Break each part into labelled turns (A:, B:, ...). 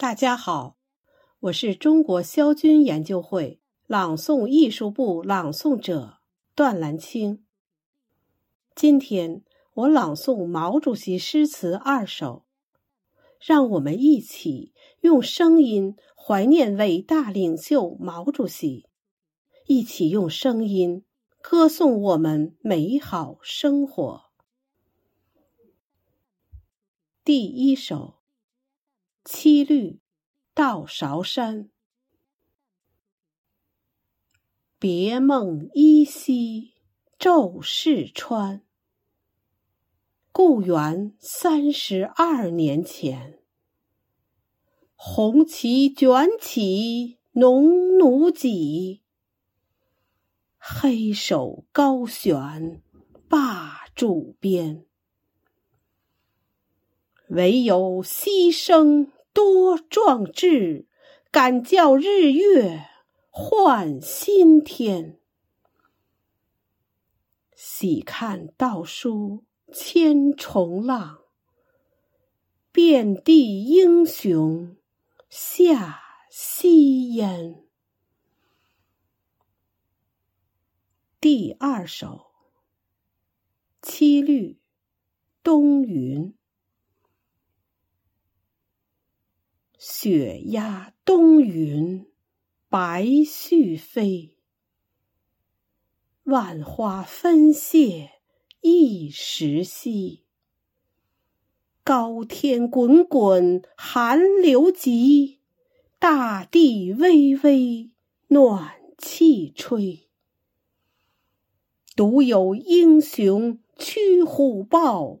A: 大家好，我是中国萧军研究会朗诵艺术部朗诵者段兰青。今天我朗诵毛主席诗词二首，让我们一起用声音怀念伟大领袖毛主席，一起用声音歌颂我们美好生活。第一首。七律，到韶山。别梦依稀骤逝川，故园三十二年前。红旗卷起农奴戟，黑手高悬霸主鞭。唯有牺牲。多壮志，敢叫日月换新天。喜看道书千重浪，遍地英雄下夕烟。第二首，七律，东云。雪压冬云，白絮飞。万花纷谢一时稀。高天滚滚寒流急，大地微微暖气吹。独有英雄驱虎豹，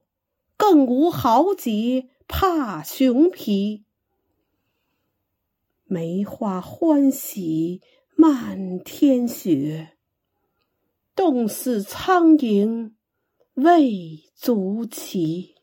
A: 更无豪杰怕熊皮。梅花欢喜漫天雪，冻死苍蝇未足奇。